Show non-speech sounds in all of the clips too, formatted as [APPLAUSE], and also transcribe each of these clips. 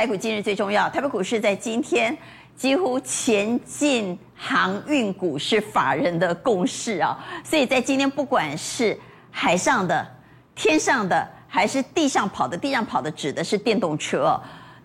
台股今日最重要，台北股市在今天几乎前进航运股是法人的共识啊，所以在今天不管是海上的、天上的，还是地上跑的，地上跑的指的是电动车，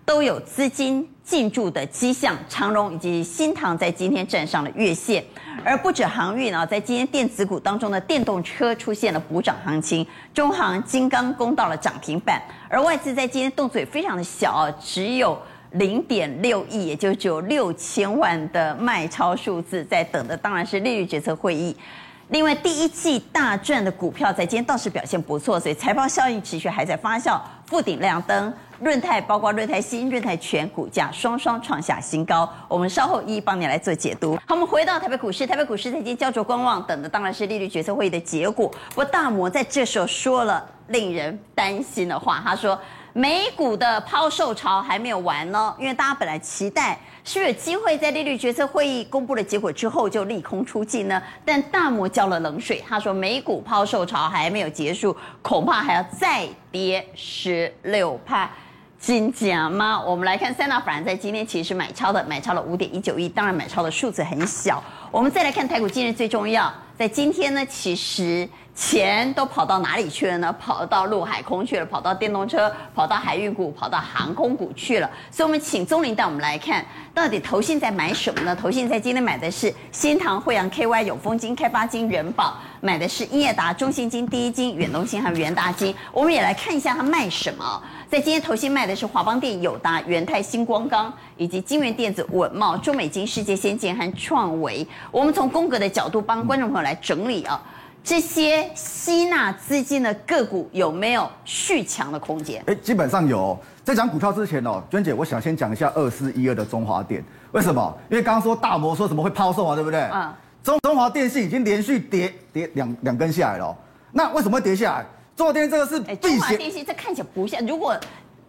都有资金进驻的迹象。长荣以及新唐在今天站上了月线。而不止航运啊，在今天电子股当中的电动车出现了补涨行情，中航、金刚攻到了涨停板，而外资在今天动作也非常的小，只有零点六亿，也就只有六千万的卖超数字，在等的当然是利率决策会议。另外，第一季大赚的股票在今天倒是表现不错，所以财报效应持续还在发酵，富鼎亮灯。润泰包括润泰新、润泰全股价双双创下新高，我们稍后一一帮你来做解读。好，我们回到台北股市，台北股市在今焦灼观望，等的当然是利率决策会议的结果。不过大摩在这时候说了令人担心的话，他说。美股的抛售潮还没有完呢，因为大家本来期待是不是有机会在利率决策会议公布了结果之后就利空出尽呢？但大摩浇了冷水，他说美股抛售潮还没有结束，恐怕还要再跌十六趴。真假吗？我们来看三大法人在今天其实是买超的，买超了五点一九亿，当然买超的数字很小。我们再来看台股今日最重要，在今天呢，其实。钱都跑到哪里去了呢？跑到陆海空去了，跑到电动车，跑到海运股，跑到航空股去了。所以，我们请宗林带我们来看，到底投信在买什么呢？投信在今天买的是新塘、惠阳、KY、永丰金、开发金、元宝，买的是英业达、中信金、第一金、远东金和元大金。我们也来看一下它卖什么。在今天投信卖的是华邦电、友达、元泰、新光钢以及金源电子、稳懋、中美金、世界先进和创维。我们从宫格的角度帮观众朋友来整理啊。这些吸纳资金的个股有没有续强的空间？哎，基本上有。在讲股票之前哦，娟姐，我想先讲一下二四一二的中华电。为什么？因为刚刚说大摩说什么会抛售啊，对不对？嗯。中中华电信已经连续跌跌两两根下来了。那为什么会跌下来？中华电信这个是避险。中华电信这看起来不像，如果。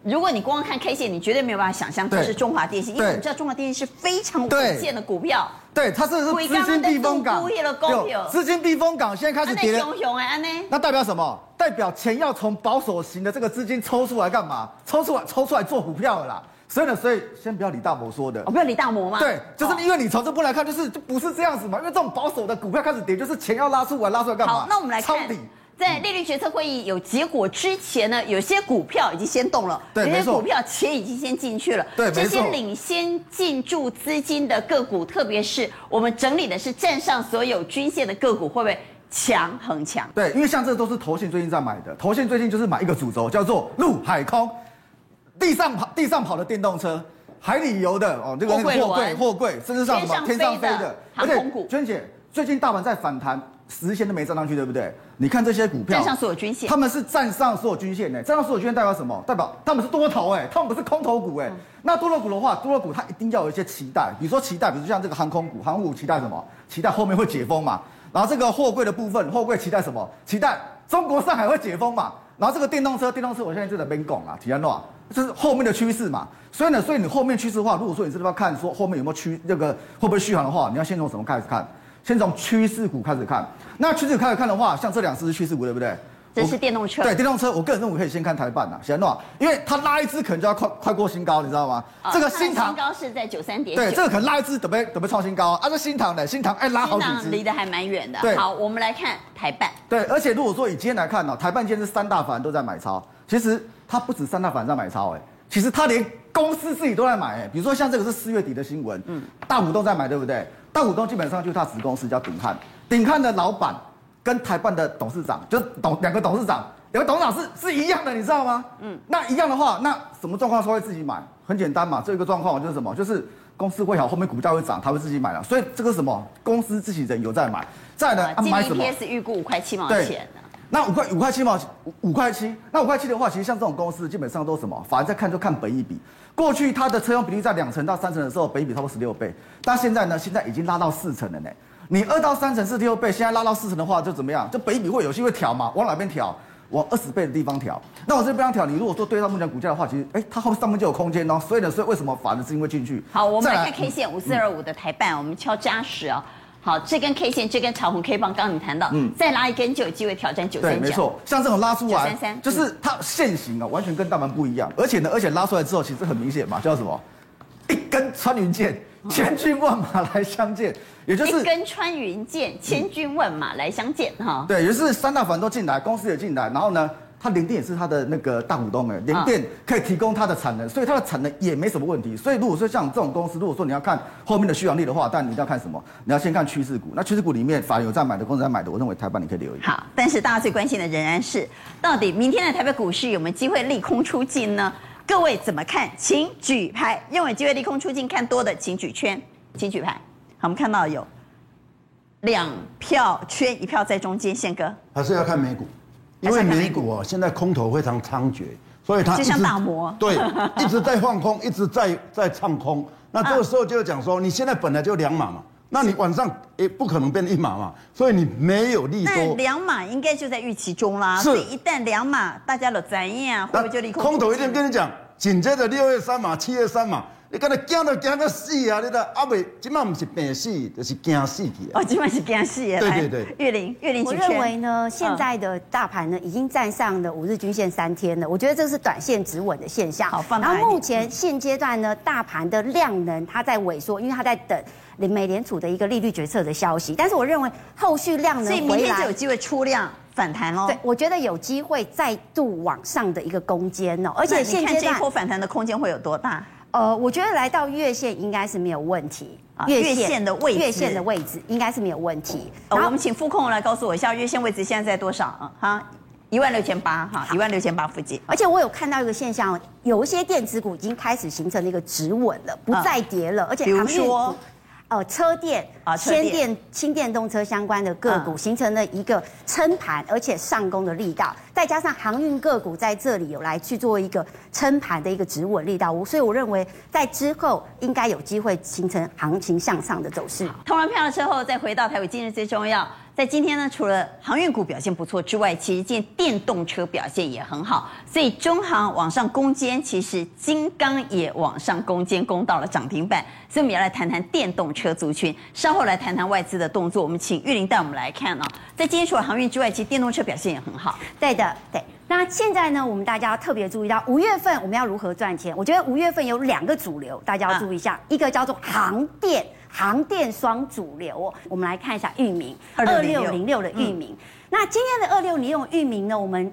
如果你光看 K 线，你绝对没有办法想象这是中华电信，因为我们知道中华电信是非常稳健的股票。对，它是资金避风港。资金避风港现在开始跌了。那代表什么？代表钱要从保守型的这个资金抽出来干嘛？抽出来，抽出来做股票了啦。所以呢，所以先不要李大摩说的。我不要李大摩嘛？对，就是因为你从这波来看，就是就不是这样子嘛。因为这种保守的股票开始跌，就是钱要拉出来，拉出来干嘛？好，那我们来看。在利率决策会议有结果之前呢，有些股票已经先动了，对，有些股票钱已经先进去了，对，这些领先进驻资金的个股，特别是我们整理的是站上所有均线的个股，会不会强很强？对，因为像这都是投信最近在买的，投信最近就是买一个主轴，叫做陆海空，地上跑地上跑的电动车，海里游的哦，这个货柜货柜，甚至上什么天上飞的航空股。娟姐，最近大盘在反弹。十线都没站上去，对不对？你看这些股票，站上所有均线，他们是站上所有均线呢。站上所有均线代表什么？代表他们是多头哎，他们不是空头股哎。嗯、那多头股的话，多头股它一定要有一些期待，比如说期待，比如说像这个航空股，航空股期待什么？期待后面会解封嘛。然后这个货柜的部分，货柜期待什么？期待中国上海会解封嘛。然后这个电动车，电动车我现在就在边讲啊，提安诺，这是后面的趋势嘛。所以呢，所以你后面趋势的话，如果说你是要看说后面有没有趋那个会不会续航的话，你要先从什么开始看？先从趋势股开始看，那趋势股开始看的话，像这两只是趋势股，对不对？这是电动车。对，电动车，我个人认为可以先看台办呐，先弄，因为它拉一支可能就要快快过新高，你知道吗？哦、这个新唐新高是在九三点。对，这个可能拉一支准备准备创新高啊！这新唐的新唐哎拉好几支，离得还蛮远的。对，好，我们来看台办。对，而且如果说以今天来看呢，台办今天是三大法人都在买超，其实它不止三大法人在买超，哎，其实它连公司自己都在买，哎，比如说像这个是四月底的新闻，嗯，大股东在买，对不对？大股东基本上就是他子公司叫鼎汉。鼎汉的老板跟台办的董事长，就董两个董事长，两个董事长是是一样的，你知道吗？嗯，那一样的话，那什么状况说会自己买？很简单嘛，这一个状况就是什么？就是公司会好，后面股价会涨，他会自己买了。所以这个什么？公司自己人有在买，再来呢？买什么？EPS 预估五块七毛钱。那五块五块七毛五五块七，那五块七的话，其实像这种公司基本上都是什么？反正在看就看本益比。过去它的车用比例在两成到三成的时候，本益比差不多十六倍，但现在呢，现在已经拉到四成了呢。你二到三成是六倍，现在拉到四成的话，就怎么样？就本益比会有些会调嘛？往哪边调？往二十倍的地方调。那我这边调，你如果说对到目前股价的话，其实哎，它后面上面就有空间哦。所以呢，所以为什么法人资金会进去？好，我们来看 K 线五四二五的台半，我们敲扎实啊。好，这根 K 线，这根长红 K 棒，刚刚你谈到，嗯，再拉一根就有机会挑战九三九。对，没错，像这种拉出来，九三三，就是它线型啊，完全跟大盘不一样。而且呢，而且拉出来之后，其实很明显嘛，叫什么？一根穿云箭，千军万马来相见，也就是一根穿云箭，千军万马来相见哈。对，也就是三大法人都进来，公司也进来，然后呢？它联电也是它的那个大股东哎，联电可以提供它的产能，所以它的产能也没什么问题。所以如果说像这种公司，如果说你要看后面的续航力的话，但你一定要看什么？你要先看趋势股。那趋势股里面，法人有在买的，公司在买的，我认为台半你可以留意。好，但是大家最关心的仍然是，到底明天的台北股市有没有机会利空出尽呢？各位怎么看？请举牌。认为机会利空出尽看多的，请举圈，请举牌。好，我们看到有两票圈，一票在中间。宪哥还是要看美股。因为美股啊，现在空头非常猖獗，所以它就像打磨，[LAUGHS] 对，一直在放空，一直在在唱空。那这个时候就讲说，[LAUGHS] 你现在本来就两码嘛，那你晚上也不可能变一码嘛，所以你没有利多。那两码应该就在预期中啦。所以，一旦两码，大家都怎样，会不会就利空？空头一定跟你讲，紧接着六月三码、七月三码。你刚才惊都惊到死啊！你的阿伟，今晚不是病死，就是惊死去啊！哦，今晚是惊死啊！对对对，月玲，月玲，我认为呢，现在的大盘呢，已经站上了五日均线三天了。我觉得这是短线止稳的现象。好，放大。然后目前现阶段呢，大盘的量能它在萎缩，因为它在等美联储的一个利率决策的消息。但是我认为后续量能，所以明天就有机会出量反弹喽。对，我觉得有机会再度往上的一个攻坚哦。而且现阶段这一波反弹的空间会有多大？呃，我觉得来到月线应该是没有问题啊，月线的位置，月线的位置应该是没有问题。呃，我们请副控来告诉我一下，月线位置现在在多少啊？哈，一万六千八哈，一万六千八附近。而且我有看到一个现象，有一些电子股已经开始形成了一个止稳了，不再跌了，而且比如说。呃，车电啊，先电、轻电动车相关的个股形成了一个撑盘，而且上攻的力道，再加上航运个股在这里有来去做一个撑盘的一个止稳力道，所以我认为在之后应该有机会形成行情向上的走势。投完票了之后，再回到台北今日最重要。在今天呢，除了航运股表现不错之外，其实今天电动车表现也很好，所以中航往上攻坚，其实金刚也往上攻坚，攻到了涨停板。所以我们要来谈谈电动车族群，稍后来谈谈外资的动作。我们请玉林带我们来看啊，在今天除了航运之外，其实电动车表现也很好。对的，对。那现在呢，我们大家要特别注意到五月份我们要如何赚钱？我觉得五月份有两个主流，大家要注意一下，一个叫做航电。航电双主流，我们来看一下域名二六零六的域名。那今天的二六零六域名呢？我们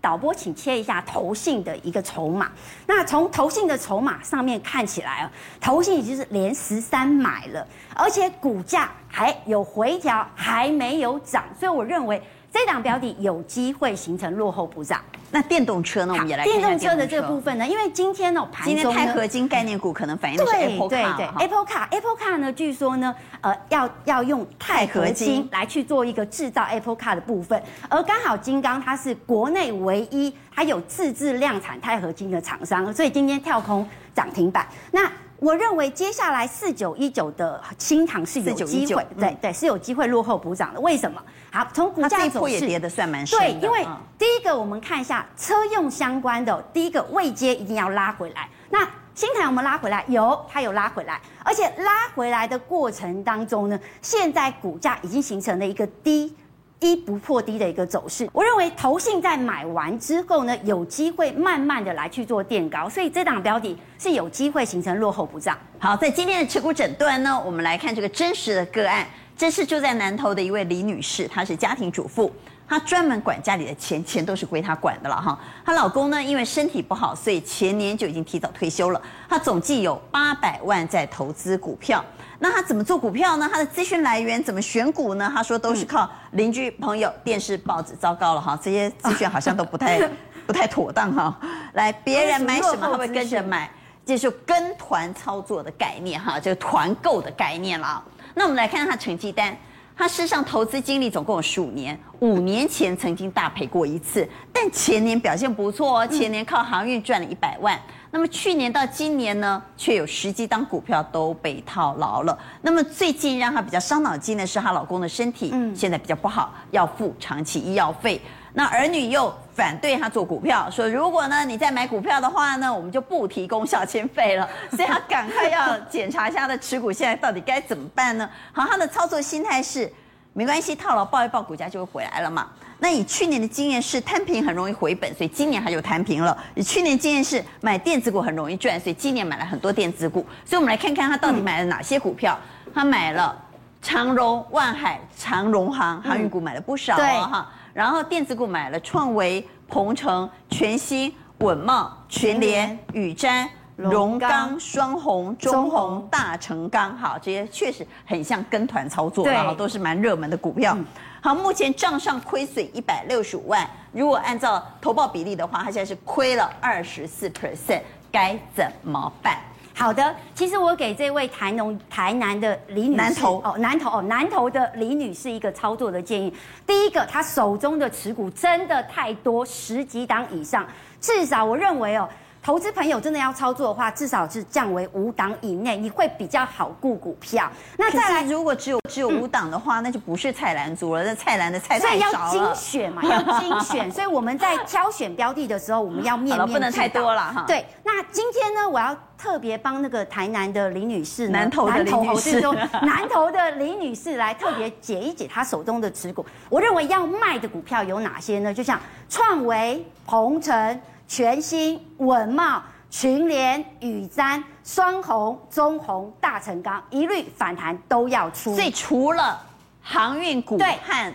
导播请切一下投信的一个筹码。那从投信的筹码上面看起来啊，投信已经是连十三买了，而且股价还有回调，还没有涨，所以我认为。这档标的有机会形成落后补涨。那电动车呢？我们也来看电动车的这个部分呢，因为今天呢，盘中今天钛合金概念股可能反映的是 Apple Car 对对对，Apple Car，Apple Car 呢，据说呢，呃，要要用钛合金来去做一个制造 Apple Car 的部分，而刚好金刚它是国内唯一它有自制量产钛合金的厂商，所以今天跳空涨停板。那我认为接下来四九一九的新塘是有机会，对对，是有机会落后补涨的。为什么？好，从股价走势也跌的算蛮深的。对，因为第一个我们看一下车用相关的，第一个未接一定要拉回来。那新唐我们拉回来，有它有拉回来，而且拉回来的过程当中呢，现在股价已经形成了一个低。低不破低的一个走势，我认为投信在买完之后呢，有机会慢慢的来去做垫高，所以这档标的是有机会形成落后补涨。好，在今天的持股诊断呢，我们来看这个真实的个案，这是住在南投的一位李女士，她是家庭主妇，她专门管家里的钱，钱都是归她管的了哈。她老公呢，因为身体不好，所以前年就已经提早退休了。她总计有八百万在投资股票。那他怎么做股票呢？他的资讯来源怎么选股呢？他说都是靠邻居、朋友、电视、报纸。糟糕了哈，这些资讯好像都不太 [LAUGHS] 不太妥当哈。来，别人买什么，他会跟着买，这就是跟团操作的概念哈，这个团购的概念了。那我们来看看他成绩单，他事实上投资经历总共有十五年，五年前曾经大赔过一次，但前年表现不错哦，前年靠航运赚了一百万。那么去年到今年呢，却有十几档股票都被套牢了。那么最近让她比较伤脑筋的是她老公的身体，嗯，现在比较不好，要付长期医药费。那儿女又反对她做股票，说如果呢你再买股票的话呢，我们就不提供孝亲费了。[LAUGHS] 所以她赶快要检查一下她的持股现在到底该怎么办呢？好，她的操作心态是没关系，套牢抱一抱，股价就会回来了嘛。那以去年的经验是摊平很容易回本，所以今年他就摊平了。以去年经验是买电子股很容易赚，所以今年买了很多电子股。所以我们来看看他到底买了哪些股票。他买了长荣、万海、长荣行航运股买了不少哈。然后电子股买了创维、鹏程、全新、稳茂、全联、宇瞻、荣钢、双红、中红、大成钢。好，这些确实很像跟团操作，然后都是蛮热门的股票。好，目前账上亏损一百六十五万。如果按照投报比例的话，它现在是亏了二十四 percent，该怎么办？好的，其实我给这位台农台南的李女士南投哦，南投哦，南投的李女士一个操作的建议。第一个，她手中的持股真的太多，十几档以上，至少我认为哦。投资朋友真的要操作的话，至少是降为五档以内，你会比较好顾股票。那再来，如果只有只有五档的话，嗯、那就不是菜篮族了。那菜篮的菜太少了。所以要精选嘛，要精选。[LAUGHS] 所以我们在挑选标的的时候，我们要面面。不能太多了哈。对，那今天呢，我要特别帮那个台南的李女士，南投的李女士，南投的李女士来特别解一解她手中的持股。我认为要卖的股票有哪些呢？就像创维、鹏程。全新、稳茂、群联、宇瞻、双红、中红、大成钢，一律反弹都要出。所以除了航运股和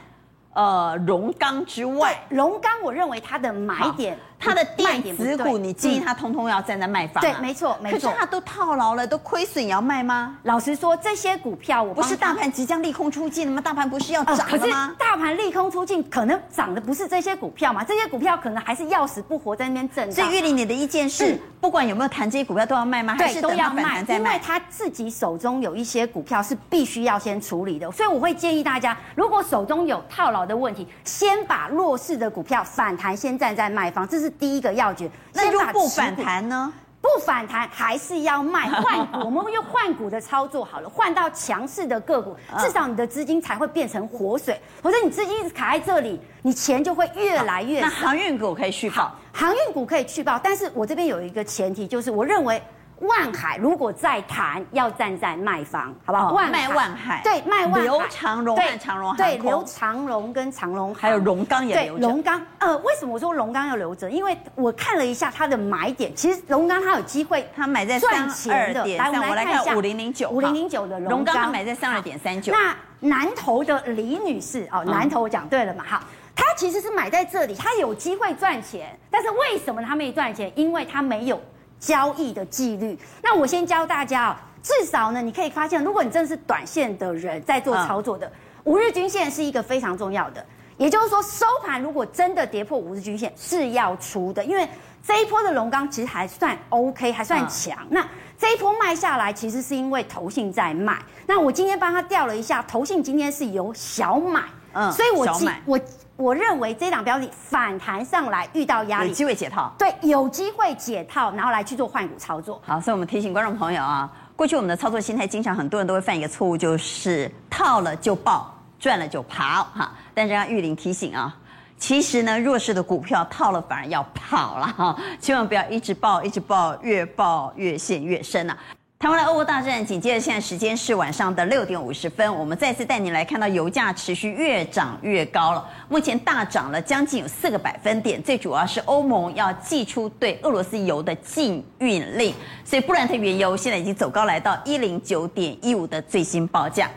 呃荣钢之外，荣钢我认为它的买点。它的电子股，你建议他通通要站在卖方？对，没错，没错。可是他都套牢了，都亏损也要卖吗？老实说，这些股票我不是大盘即将利空出尽了吗？大盘不是要涨了吗？可是大盘利空出尽，可能涨的不是这些股票嘛？这些股票可能还是要死不活在那边震。所以玉玲，你的意见是，不管有没有谈这些股票都要卖吗？还是，都要卖，因为他自己手中有一些股票是必须要先处理的。所以我会建议大家，如果手中有套牢的问题，先把弱势的股票反弹先站在卖方，这是第一个要诀。那如果不反弹呢？不反弹还是要卖 [LAUGHS] 换股，我们用换股的操作好了，换到强势的个股，至少你的资金才会变成活水。否则你资金一直卡在这里，你钱就会越来越少。那航运股可以续报，航运股可以续报，但是我这边有一个前提，就是我认为。万海如果再谈，要站在卖方，好不好？万卖万海，对，卖万海。刘长荣和长荣，对，刘长荣跟长荣，还有荣刚也留着。荣刚，呃，为什么我说荣刚要留着？因为我看了一下它的买点，其实荣刚它有机会，它买在三二点三。来，我们来看一下五零零九，五零零九的荣刚，它买在三二点三九。那南投的李女士，哦，南投我讲对了嘛？好，她其实是买在这里，她有机会赚钱，但是为什么她没赚钱？因为她没有。交易的纪律，那我先教大家哦。至少呢，你可以发现，如果你真的是短线的人在做操作的，五日均线是一个非常重要的。也就是说，收盘如果真的跌破五日均线，是要出的。因为这一波的龙钢其实还算 OK，还算强。那这一波卖下来，其实是因为投信在卖。那我今天帮他调了一下，投信今天是有小买，嗯，所以我今我。我认为这档标的反弹上来遇到压力，有机会解套。对，有机会解套，然后来去做换股操作。好，所以我们提醒观众朋友啊，过去我们的操作心态，经常很多人都会犯一个错误，就是套了就爆，赚了就跑哈。但是让玉玲提醒啊，其实呢，弱势的股票套了反而要跑了哈，千万不要一直爆，一直爆，越爆越陷越深啊。台湾的俄乌大战，紧接着现在时间是晚上的六点五十分，我们再次带您来看到油价持续越涨越高了，目前大涨了将近有四个百分点，最主要是欧盟要祭出对俄罗斯油的禁运令，所以布兰特原油现在已经走高来到一零九点一五的最新报价。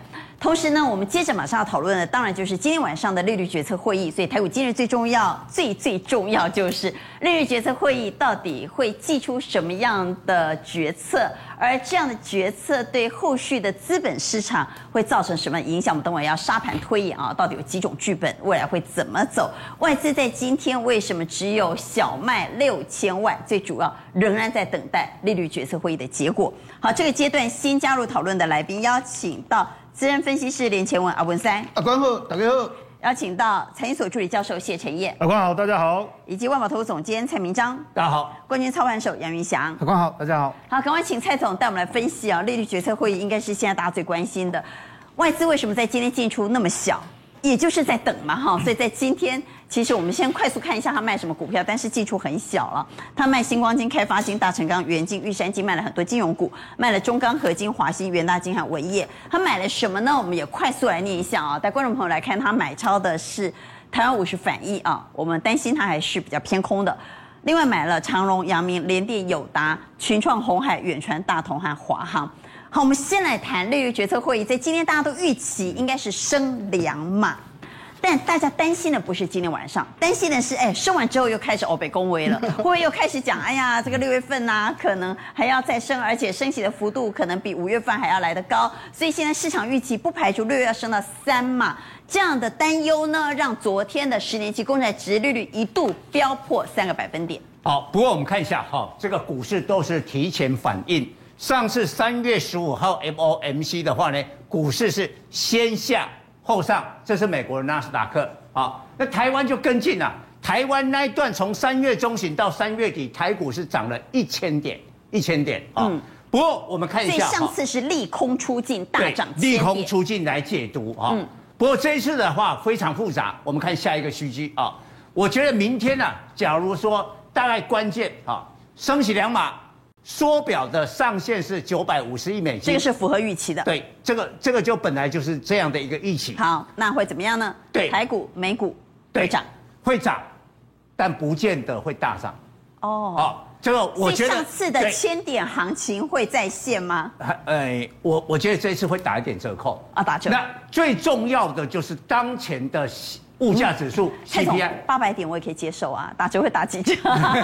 同时呢，我们接着马上要讨论的，当然就是今天晚上的利率决策会议。所以台股今日最重要、最最重要就是利率决策会议到底会祭出什么样的决策，而这样的决策对后续的资本市场会造成什么影响？我们等会要沙盘推演啊，到底有几种剧本，未来会怎么走？外资在今天为什么只有小卖六千万？最主要仍然在等待利率决策会议的结果。好，这个阶段新加入讨论的来宾，邀请到。资深分析师连前文阿文三，阿官好，大家好。邀请到财经所助理教授谢晨业，阿官好，大家好。以及万宝投资总监蔡明章，大家好。冠军操盘手杨云翔，阿官好，大家好。好，赶快请蔡总带我们来分析啊，利率决策会议应该是现在大家最关心的，外资为什么在今天进出那么小，也就是在等嘛哈，所以在今天其实我们先快速看一下他卖什么股票，但是基础很小了。他卖星光金、开发金、大成钢、元晶、玉山金，卖了很多金融股，卖了中钢、合金、华新、元大金和伟业。他买了什么呢？我们也快速来念一下啊，带观众朋友来看，他买超的是台湾五十反一啊，我们担心他还是比较偏空的。另外买了长荣、阳明、联电、友达、群创、鸿海、远传、大同和华航。好，我们先来谈利率决策会议，在今天大家都预期应该是升两码。但大家担心的不是今天晚上，担心的是，哎，升完之后又开始欧北恭维了，[LAUGHS] 会不会又开始讲，哎呀，这个六月份呐、啊，可能还要再升，而且升息的幅度可能比五月份还要来得高，所以现在市场预期不排除六月要升到三嘛，这样的担忧呢，让昨天的十年期公债值利率一度飙破三个百分点。好，不过我们看一下哈，这个股市都是提前反应，上次三月十五号 MOMC 的话呢，股市是先下。后上，这是美国的纳斯达克啊，那台湾就跟进了。台湾那一段从三月中旬到三月底，台股是涨了一千点，一千点啊。嗯。不过我们看一下，上次是利空出尽大涨，利空出尽来解读啊。嗯。不过这一次的话非常复杂，我们看下一个须知啊。我觉得明天呢、啊，假如说大概关键啊，升息两码。缩表的上限是九百五十亿美金，这个是符合预期的。对，这个这个就本来就是这样的一个预期。好，那会怎么样呢？对，台股、美股会涨，会涨，但不见得会大涨。哦，好，这个我觉得上次的千点行情会再现吗？哎，我我觉得这一次会打一点折扣啊，打折。那最重要的就是当前的。物价指数 CPI 八百点我也可以接受啊，打折会打几折？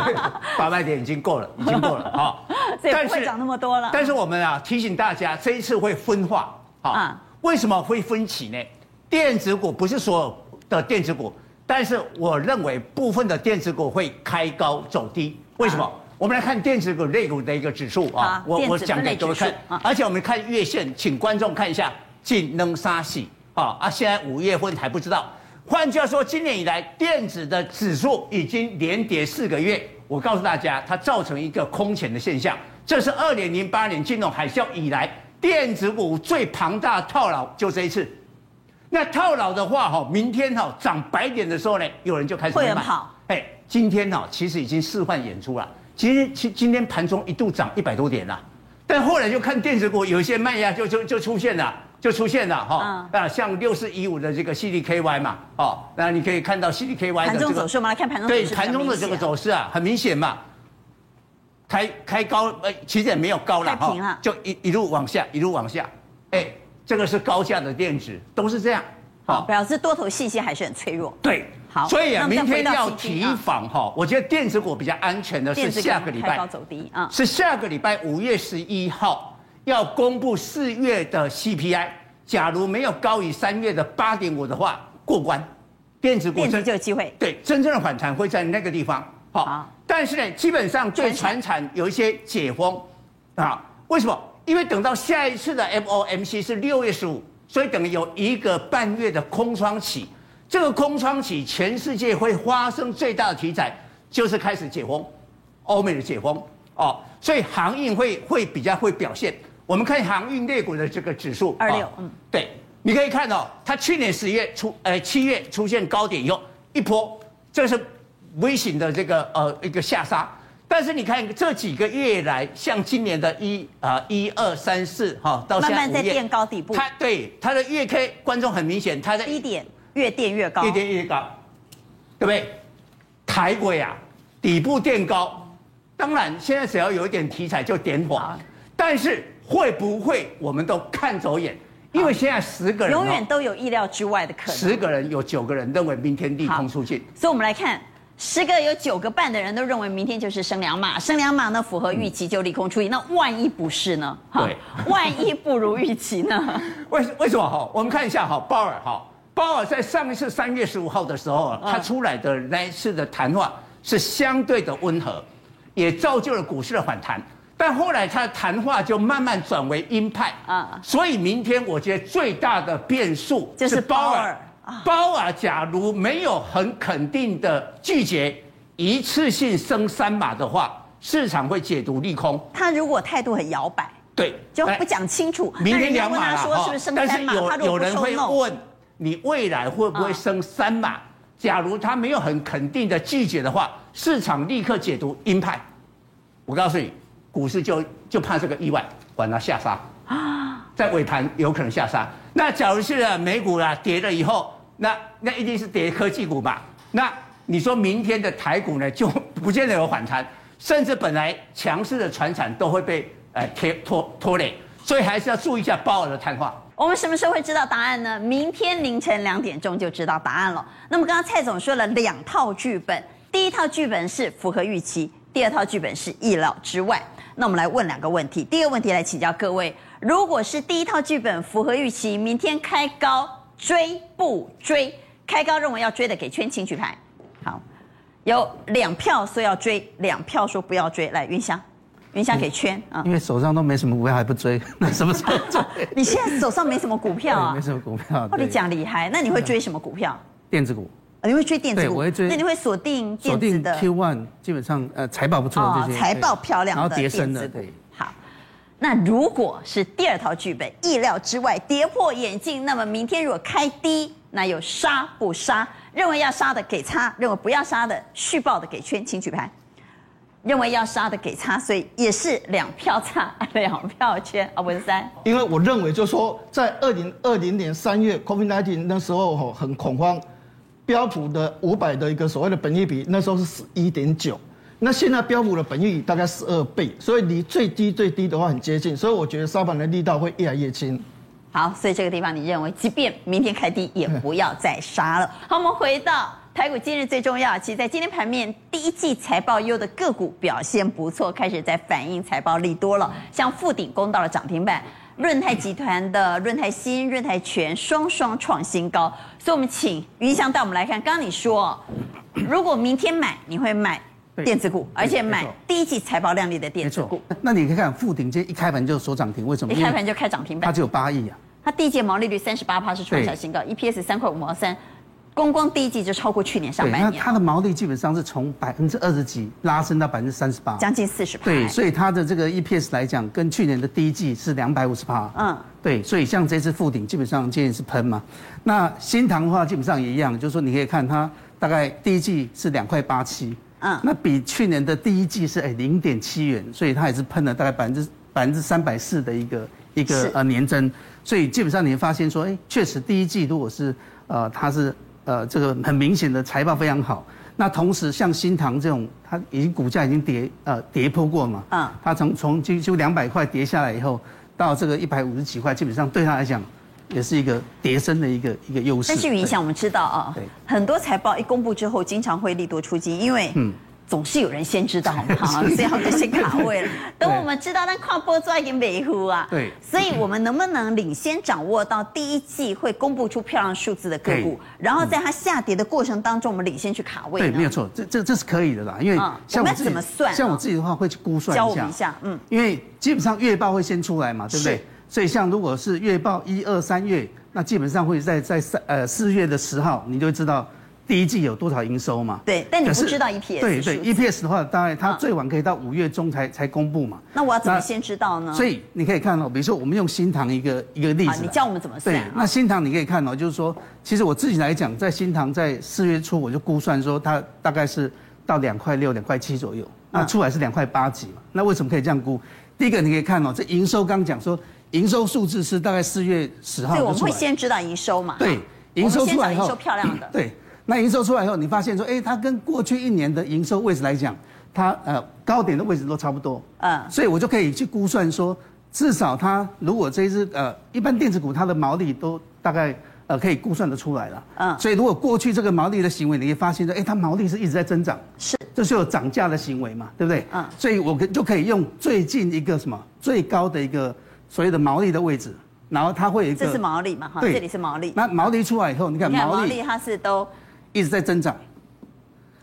[LAUGHS] 八百点已经够了，[LAUGHS] 已经够了啊！所以不会涨那么多了。但是我们啊提醒大家，这一次会分化啊。为什么会分歧呢？电子股不是所有的电子股，但是我认为部分的电子股会开高走低。为什么？我们来看电子股类股的一个指数啊，我我讲给各位看，而且我们看月线，请观众看一下，净能杀喜啊啊！现在五月份还不知道。换句话说，今年以来电子的指数已经连跌四个月。我告诉大家，它造成一个空前的现象，这是二零零八年金融海啸以来电子股最庞大的套牢，就这一次。那套牢的话，哈，明天哈涨百点的时候呢，有人就开始会跑。哎，今天哈其实已经示范演出了。今天今今天盘中一度涨一百多点了，但后来就看电子股有一些卖压就就就出现了。就出现了哈，啊，像六四一五的这个 CDKY 嘛，哦，那你可以看到 CDKY 的这个盘中走势，我们来看盘中对盘中的这个走势啊，很明显嘛，开开高，呃，其实也没有高了哈，就一一路往下，一路往下，哎，这个是高价的电子，都是这样，好，表示多头信心还是很脆弱。对，好，所以啊，明天要提防哈，我觉得电子股比较安全的是下个礼拜，高走低啊，是下个礼拜五月十一号。要公布四月的 CPI，假如没有高于三月的八点五的话，过关，电子股电子就有机会。对，真正的反弹会在那个地方。好，好，但是呢，基本上对传产有一些解封啊？为什么？因为等到下一次的 FOMC 是六月十五，所以等于有一个半月的空窗期。这个空窗期，全世界会发生最大的题材就是开始解封，欧美的解封哦，所以航运会会比较会表现。我们看航运类股的这个指数，二六，嗯，对，你可以看到，它去年十月出，呃，七月出现高点以后一波，这是微型的这个呃一个下杀，但是你看这几个月来，像今年的一啊一二三四哈，到现在慢慢在垫高底部，它对它的月 K 观众很明显，它在低点越垫越高，越垫越高，对不对？台轨啊，底部垫高，当然现在只要有一点题材就点火，但是。会不会我们都看走眼？因为现在十个人永远都有意料之外的可能。十个人有九个人认为明天利空出尽，所以我们来看，十个有九个半的人都认为明天就是升两码，升两码呢符合预期就利空出尽。那万一不是呢？对，万一不如预期呢？[LAUGHS] 为为什么哈？我们看一下哈，鲍尔哈，鲍尔在上一次三月十五号的时候，他出来的那一次的谈话是相对的温和，也造就了股市的反弹。但后来他的谈话就慢慢转为鹰派啊，所以明天我觉得最大的变数就是鲍尔。鲍尔假如没有很肯定的拒绝一次性升三码的话，市场会解读利空。他如果态度很摇摆，对，就不讲清楚。明天两码了哈，但是有有人会问你未来会不会升三码？假如他没有很肯定的拒绝的话，市场立刻解读鹰派。我告诉你，股市就就怕这个意外，管它下杀啊，在尾盘有可能下杀。那假如是美股啦跌了以后，那那一定是跌科技股嘛。那你说明天的台股呢，就不见得有反弹，甚至本来强势的船产都会被呃贴拖拖累，所以还是要注意一下鲍尔的谈话。我们什么时候会知道答案呢？明天凌晨两点钟就知道答案了。那么刚刚蔡总说了两套剧本，第一套剧本是符合预期，第二套剧本是意料之外。那我们来问两个问题。第一个问题来请教各位：如果是第一套剧本符合预期，明天开高追不追？开高认为要追的给圈，请举牌。好，有两票说要追，两票说不要追。来，云香。云香给圈啊，因为手上都没什么股票还不追，那什么时候追？[LAUGHS] 你现在手上没什么股票啊？[LAUGHS] 没什么股票。哦，你讲厉害，那你会追什么股票？电子股。你会追电子股？我会追。那你会锁定电子的？Q One 基本上呃财报不错这些。财报漂亮的。然后跌升的，对。好，那如果是第二套剧本，意料之外，跌破眼镜，那么明天如果开低，那有杀不杀？认为要杀的给叉，认为不要杀的续报的给圈，请举牌。认为要杀的给叉，所以也是两票差，[LAUGHS] 两票圈啊，文三。因为我认为，就是说，在二零二零年三月 COVID-19 那时候吼很恐慌，标普的五百的一个所谓的本益比那时候是十一点九，那现在标普的本益比大概十二倍，所以离最低最低的话很接近，所以我觉得杀盘的力道会越来越轻。好，所以这个地方你认为，即便明天开低，也不要再杀了。好，我们回到。台股今日最重要，其实在今天盘面，第一季财报优的个股表现不错，开始在反映财报利多了。像富鼎攻到了涨停板，润泰集团的润泰新、润泰全双双创新高。所以，我们请云翔带我们来看。刚刚你说，如果明天买，你会买电子股，而且买第一季财报亮丽的电子股。那你可以看富鼎，今天一开盘就锁涨停，为什么？一开盘就开涨停板，它只有八亿啊。它第一季毛利率三十八趴，是创下新高，EPS 三块五毛三。光光第一季就超过去年上半年，那它的毛利基本上是从百分之二十几拉升到百分之三十八，将近四十趴。对，所以它的这个 EPS 来讲，跟去年的第一季是两百五十趴。嗯，对，所以像这次富鼎基本上今年是喷嘛。那新唐的话基本上也一样，就是说你可以看它大概第一季是两块八七，嗯，那比去年的第一季是哎零点七元，所以它也是喷了大概百分之百分之三百四的一个一个呃年增。所以基本上你会发现说，哎，确实第一季如果是呃它是。呃，这个很明显的财报非常好。那同时，像新塘这种，它已经股价已经跌呃跌破过嘛。嗯。它从从就就两百块跌下来以后，到这个一百五十几块，基本上对它来讲，也是一个跌升的一个一个优势。但是云翔，我们知道啊，对很多财报一公布之后，经常会利多出击，因为嗯。总是有人先知道嘛，所以我们就先卡位了。[LAUGHS] 等我们知道，但跨波抓已经没乎啊。对，所以我们能不能领先掌握到第一季会公布出漂亮数字的个股，然后在它下跌的过程当中，我们领先去卡位？对，没有错，这这这是可以的啦。因为像我怎么算？像我自己的话，会去估算一下。教我们一下，嗯。因为基本上月报会先出来嘛，对不对？所以像如果是月报一二三月，那基本上会在在三呃四月的十号，你就会知道。第一季有多少营收嘛？对，但你不知道 EPS。对对，EPS 的话，当然它最晚可以到五月中才才公布嘛。那我要怎么先知道呢？所以你可以看哦，比如说我们用新塘一个一个例子，你教我们怎么算？对，那新塘你可以看哦，就是说，其实我自己来讲，在新塘在四月初我就估算说它大概是到两块六、两块七左右，那出来是两块八几嘛。那为什么可以这样估？第一个你可以看哦，这营收刚讲说营收数字是大概四月十号。对，我们会先知道营收嘛？对，营收出来以后，营收漂亮的。对。那营收出来以后，你发现说，哎，它跟过去一年的营收位置来讲，它呃高点的位置都差不多，嗯，所以我就可以去估算说，至少它如果这一支呃一般电子股它的毛利都大概呃可以估算得出来了，嗯，所以如果过去这个毛利的行为，你会发现说，哎，它毛利是一直在增长，是，这是有涨价的行为嘛，对不对？嗯，所以我可就可以用最近一个什么最高的一个所谓的毛利的位置，然后它会有一个这是毛利嘛，哈，对，这里是毛利，那毛利出来以后，你看毛利它是都。一直在增长，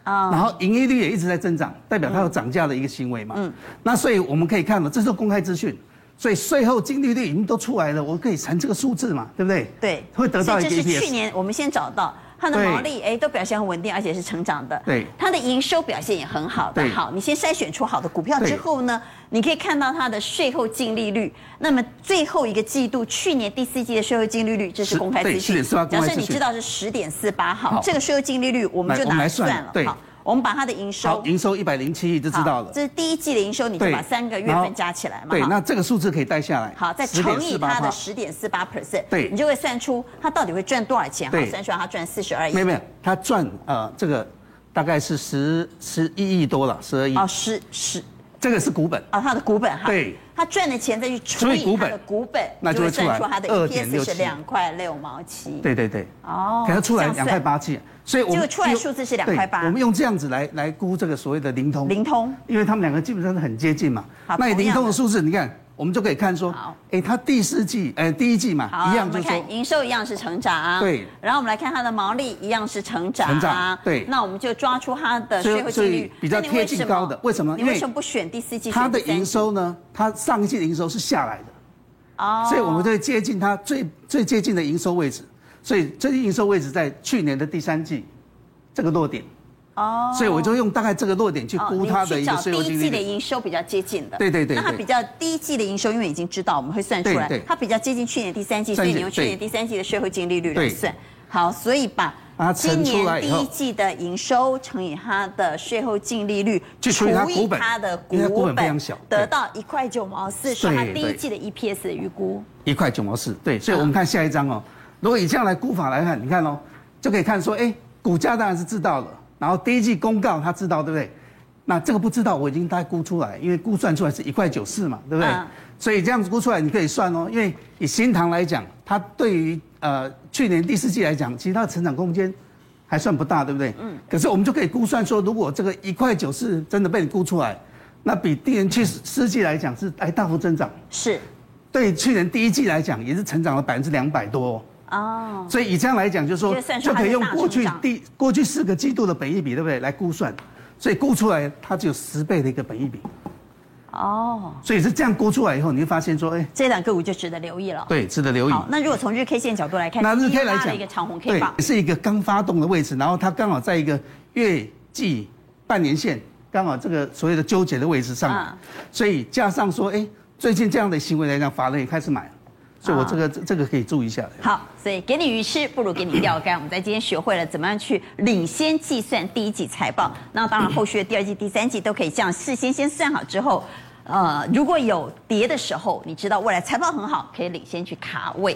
啊，然后盈利率也一直在增长，代表它有涨价的一个行为嘛。嗯，那所以我们可以看到，这是公开资讯，所以税后净利率已经都出来了，我可以乘这个数字嘛，对不对？对，会得到一个。这是去年我们先找到它的毛利哎都表现很稳定，而且是成长的。对，它的营收表现也很好的。好，你先筛选出好的股票之后呢，你可以看到它的税后净利率。那么最后一个季度，去年第四季的税后净利率，这是公开资讯。假设你知道是十点四八，好，这个税后净利率我们就拿来算了。好。我们把它的营收，好，营收一百零七亿就知道了。这是第一季的营收，你就把三个月份加起来嘛。对，那这个数字可以带下来。好，再乘以它的十点四八 percent，对，你就会算出它到底会赚多少钱。好，算出来它赚四十二亿。没有没有，它赚呃这个大概是十十一亿多了，十二亿。哦，十十，这个是股本。哦，它的股本哈。对。他赚的钱再去除以它的股本，那就会算出它的 EPS 是两块六毛七。对对对，哦，给它出来两块八七，所以我们出来数字是两块八。我们用这样子来来估这个所谓的灵通。灵通，因为他们两个基本上是很接近嘛。那灵通的数字，你看。我们就可以看说，哎，它第四季，哎，第一季嘛，一样就是说，营收一样是成长，对。然后我们来看它的毛利一样是成长，成长，对。那我们就抓出它的税后净利率比较贴近高的，为什么？你为什么不选第四季？它的营收呢？它上一季的营收是下来的，哦。所以我们就会接近它最最接近的营收位置，所以最近营收位置在去年的第三季，这个落点。哦，所以我就用大概这个落点去估它的一个税后净利率。第一季的营收比较接近的，对对对。那它比较第一季的营收，因为已经知道我们会算出来，它比较接近去年第三季，所以你用去年第三季的税后净利率来算。好，所以把今年第一季的营收乘以它的税后净利率，除以它的股本，得到一块九毛四，是它第一季的 EPS 的预估。一块九毛四，对。所以我们看下一张哦，如果以这样来估法来看，你看哦，就可以看说，哎，股价当然是知道了。然后第一季公告他知道对不对？那这个不知道，我已经大概估出来，因为估算出来是一块九四嘛，对不对？嗯、所以这样子估出来你可以算哦，因为以新塘来讲，它对于呃去年第四季来讲，其实它的成长空间还算不大，对不对？嗯。可是我们就可以估算说，如果这个一块九四真的被你估出来，那比第年去四季来讲是哎大幅增长。是。对去年第一季来讲，也是成长了百分之两百多、哦。哦，所以以这样来讲，就是说就可以用过去第过去四个季度的本益比，对不对？来估算，所以估出来它只有十倍的一个本益比。哦，所以是这样估出来以后，你会发现说，哎，这两个股就值得留意了。对，值得留意。好，那如果从日 K 线角度来看，那日 K 来讲，一个长红 K 棒，是一个刚发动的位置，然后它刚好在一个月季半年线刚好这个所谓的纠结的位置上，所以加上说，哎，最近这样的行为来讲，法人也开始买。所以我这个这个可以注意一下。好，所以给你鱼吃不如给你钓竿。我们在今天学会了怎么样去领先计算第一季财报。那当然后续的第二季、第三季都可以这样事先先算好之后，呃，如果有跌的时候，你知道未来财报很好，可以领先去卡位。